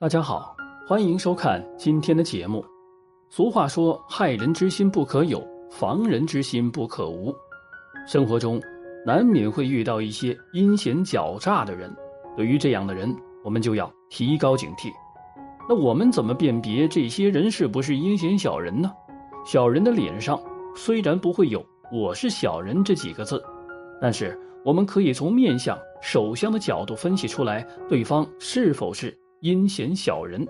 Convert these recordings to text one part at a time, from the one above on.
大家好，欢迎收看今天的节目。俗话说：“害人之心不可有，防人之心不可无。”生活中难免会遇到一些阴险狡诈的人，对于这样的人，我们就要提高警惕。那我们怎么辨别这些人是不是阴险小人呢？小人的脸上虽然不会有“我是小人”这几个字，但是我们可以从面相、手相的角度分析出来，对方是否是。阴险小人，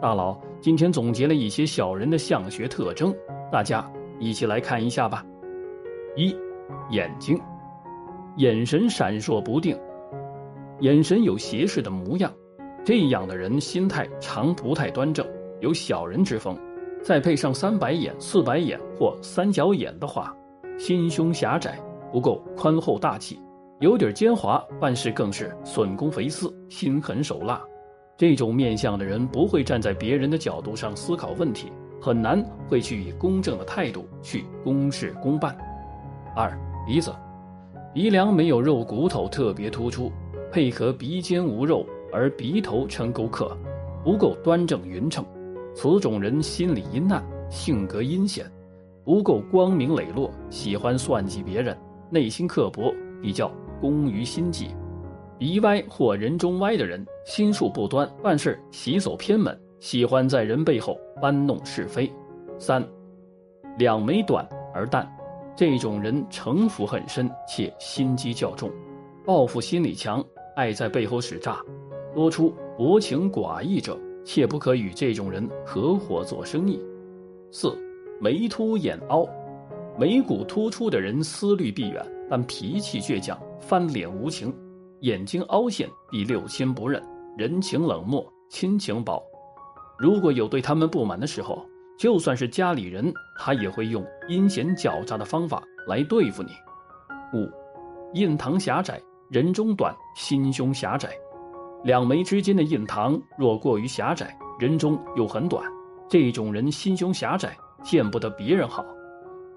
大佬今天总结了一些小人的相学特征，大家一起来看一下吧。一，眼睛，眼神闪烁不定，眼神有斜视的模样，这样的人心态常不太端正，有小人之风。再配上三白眼、四白眼或三角眼的话，心胸狭窄，不够宽厚大气，有点奸猾，办事更是损公肥私、心狠手辣。这种面相的人不会站在别人的角度上思考问题，很难会去以公正的态度去公事公办。二鼻子，鼻梁没有肉骨头特别突出，配合鼻尖无肉而鼻头呈沟壑，不够端正匀称。此种人心理阴暗，性格阴险，不够光明磊落，喜欢算计别人，内心刻薄，比较工于心计。鼻歪或人中歪的人，心术不端，办事喜走偏门，喜欢在人背后搬弄是非。三，两眉短而淡，这种人城府很深且心机较重，报复心理强，爱在背后使诈，多出薄情寡义者，切不可与这种人合伙做生意。四，眉凸眼凹，眉骨突出的人思虑必远，但脾气倔强，翻脸无情。眼睛凹陷，必六亲不认，人情冷漠，亲情薄。如果有对他们不满的时候，就算是家里人，他也会用阴险狡诈的方法来对付你。五，印堂狭窄，人中短，心胸狭窄。两眉之间的印堂若过于狭窄，人中又很短，这种人心胸狭窄，见不得别人好。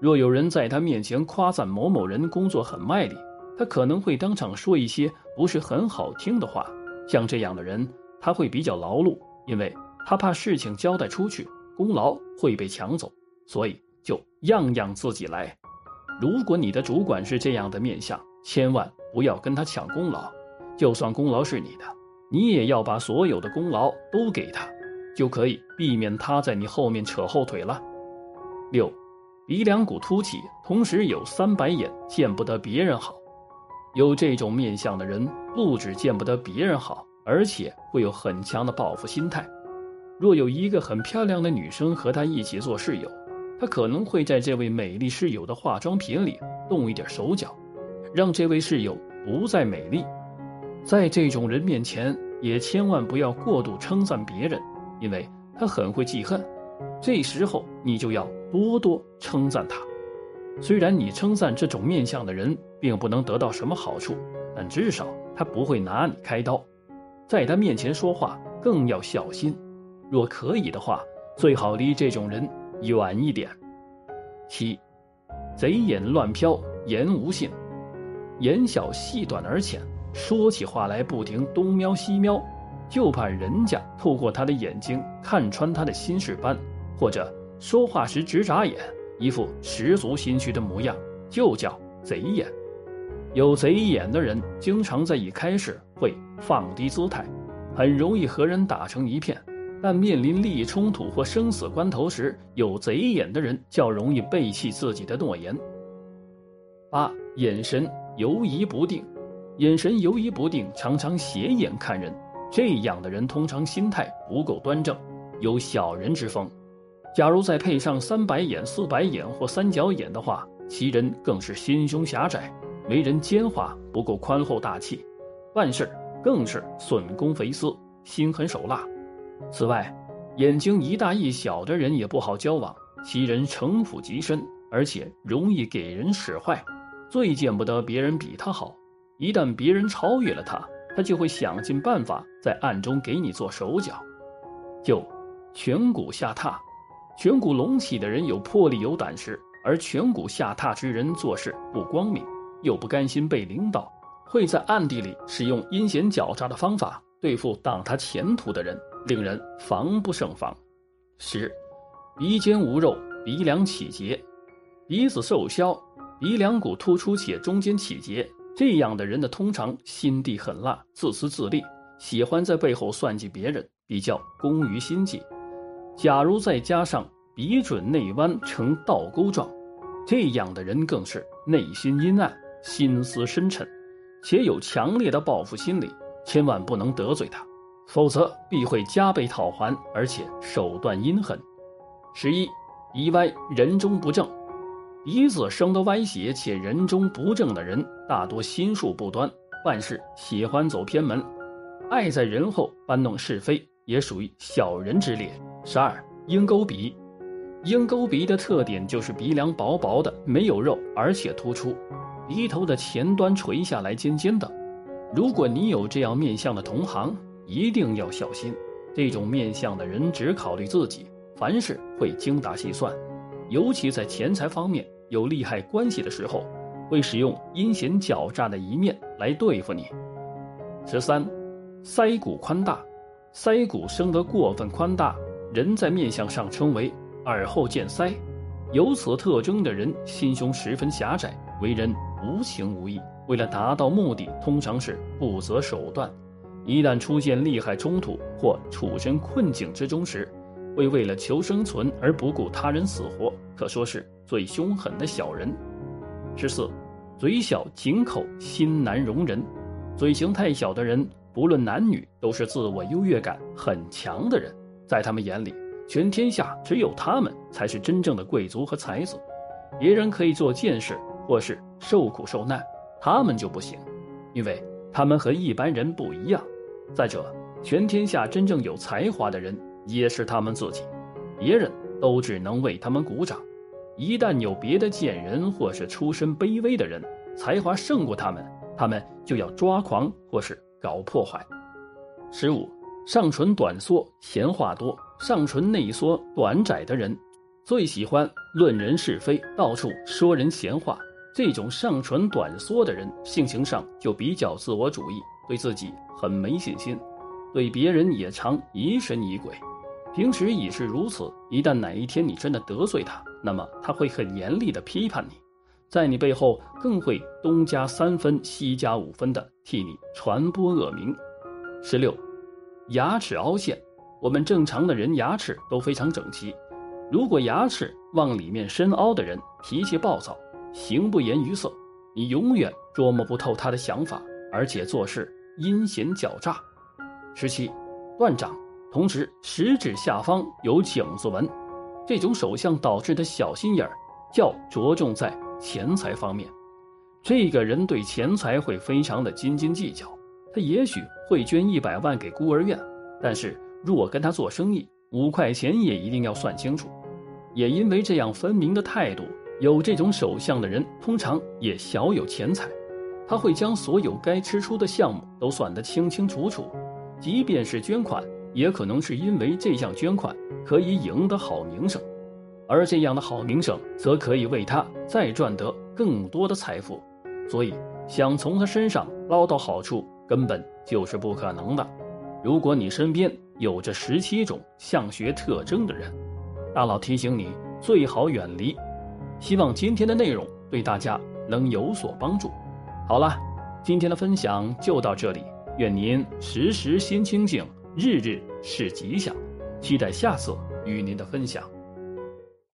若有人在他面前夸赞某某人工作很卖力。他可能会当场说一些不是很好听的话，像这样的人，他会比较劳碌，因为他怕事情交代出去，功劳会被抢走，所以就样样自己来。如果你的主管是这样的面相，千万不要跟他抢功劳，就算功劳是你的，你也要把所有的功劳都给他，就可以避免他在你后面扯后腿了。六，鼻梁骨凸起，同时有三白眼，见不得别人好。有这种面相的人，不止见不得别人好，而且会有很强的报复心态。若有一个很漂亮的女生和他一起做室友，他可能会在这位美丽室友的化妆品里动一点手脚，让这位室友不再美丽。在这种人面前，也千万不要过度称赞别人，因为他很会记恨。这时候你就要多多称赞他。虽然你称赞这种面相的人并不能得到什么好处，但至少他不会拿你开刀。在他面前说话更要小心，若可以的话，最好离这种人远一点。七，贼眼乱飘，言无信，眼小细短而浅，说起话来不停东瞄西瞄，就怕人家透过他的眼睛看穿他的心事般，或者说话时直眨眼。一副十足心虚的模样，就叫贼眼。有贼眼的人，经常在一开始会放低姿态，很容易和人打成一片。但面临利益冲突或生死关头时，有贼眼的人较容易背弃自己的诺言。八眼神游移不定，眼神游移不定，常常斜眼看人，这样的人通常心态不够端正，有小人之风。假如再配上三白眼、四白眼或三角眼的话，其人更是心胸狭窄，为人奸猾，不够宽厚大气，办事更是损公肥私，心狠手辣。此外，眼睛一大一小的人也不好交往，其人城府极深，而且容易给人使坏，最见不得别人比他好。一旦别人超越了他，他就会想尽办法在暗中给你做手脚。九，颧骨下榻。颧骨隆起的人有魄力、有胆识，而颧骨下榻之人做事不光明，又不甘心被领导，会在暗地里使用阴险狡诈的方法对付挡他前途的人，令人防不胜防。十，鼻尖无肉，鼻梁起结，鼻子瘦削，鼻梁骨突出且中间起结，这样的人呢，通常心地狠辣，自私自利，喜欢在背后算计别人，比较工于心计。假如再加上鼻准内弯成倒钩状，这样的人更是内心阴暗，心思深沉，且有强烈的报复心理，千万不能得罪他。否则必会加倍讨还，而且手段阴狠。十一，鼻歪人中不正，鼻子生得歪斜且人中不正的人，大多心术不端，办事喜欢走偏门，爱在人后搬弄是非，也属于小人之列。十二，鹰钩鼻，鹰钩鼻的特点就是鼻梁薄薄的，没有肉，而且突出，鼻头的前端垂下来尖尖的。如果你有这样面相的同行，一定要小心，这种面相的人只考虑自己，凡事会精打细算，尤其在钱财方面有利害关系的时候，会使用阴险狡诈的一面来对付你。十三，腮骨宽大，腮骨生得过分宽大，人在面相上称为耳后见腮，有此特征的人心胸十分狭窄，为人无情无义，为了达到目的，通常是不择手段。一旦出现利害冲突或处身困境之中时，会为了求生存而不顾他人死活，可说是最凶狠的小人。十四，嘴小紧口，心难容人。嘴型太小的人，不论男女，都是自我优越感很强的人，在他们眼里，全天下只有他们才是真正的贵族和才子，别人可以做见识或是受苦受难，他们就不行，因为他们和一般人不一样。再者，全天下真正有才华的人也是他们自己，别人都只能为他们鼓掌。一旦有别的贱人或是出身卑微的人才华胜过他们，他们就要抓狂或是搞破坏。十五，上唇短缩，闲话多。上唇内缩、短窄的人，最喜欢论人是非，到处说人闲话。这种上唇短缩的人，性情上就比较自我主义，对自己。很没信心，对别人也常疑神疑鬼，平时已是如此。一旦哪一天你真的得罪他，那么他会很严厉的批判你，在你背后更会东加三分西加五分的替你传播恶名。十六，牙齿凹陷。我们正常的人牙齿都非常整齐，如果牙齿往里面深凹的人，脾气暴躁，行不言于色，你永远捉摸不透他的想法，而且做事。阴险狡诈，十七，断掌，同时食指下方有井字纹，这种手相导致的小心眼儿，较着重在钱财方面。这个人对钱财会非常的斤斤计较，他也许会捐一百万给孤儿院，但是若跟他做生意，五块钱也一定要算清楚。也因为这样分明的态度，有这种手相的人，通常也小有钱财。他会将所有该支出的项目都算得清清楚楚，即便是捐款，也可能是因为这项捐款可以赢得好名声，而这样的好名声则可以为他再赚得更多的财富，所以想从他身上捞到好处根本就是不可能的。如果你身边有着十七种相学特征的人，大佬提醒你最好远离。希望今天的内容对大家能有所帮助。好了，今天的分享就到这里。愿您时时心清静，日日是吉祥。期待下次与您的分享。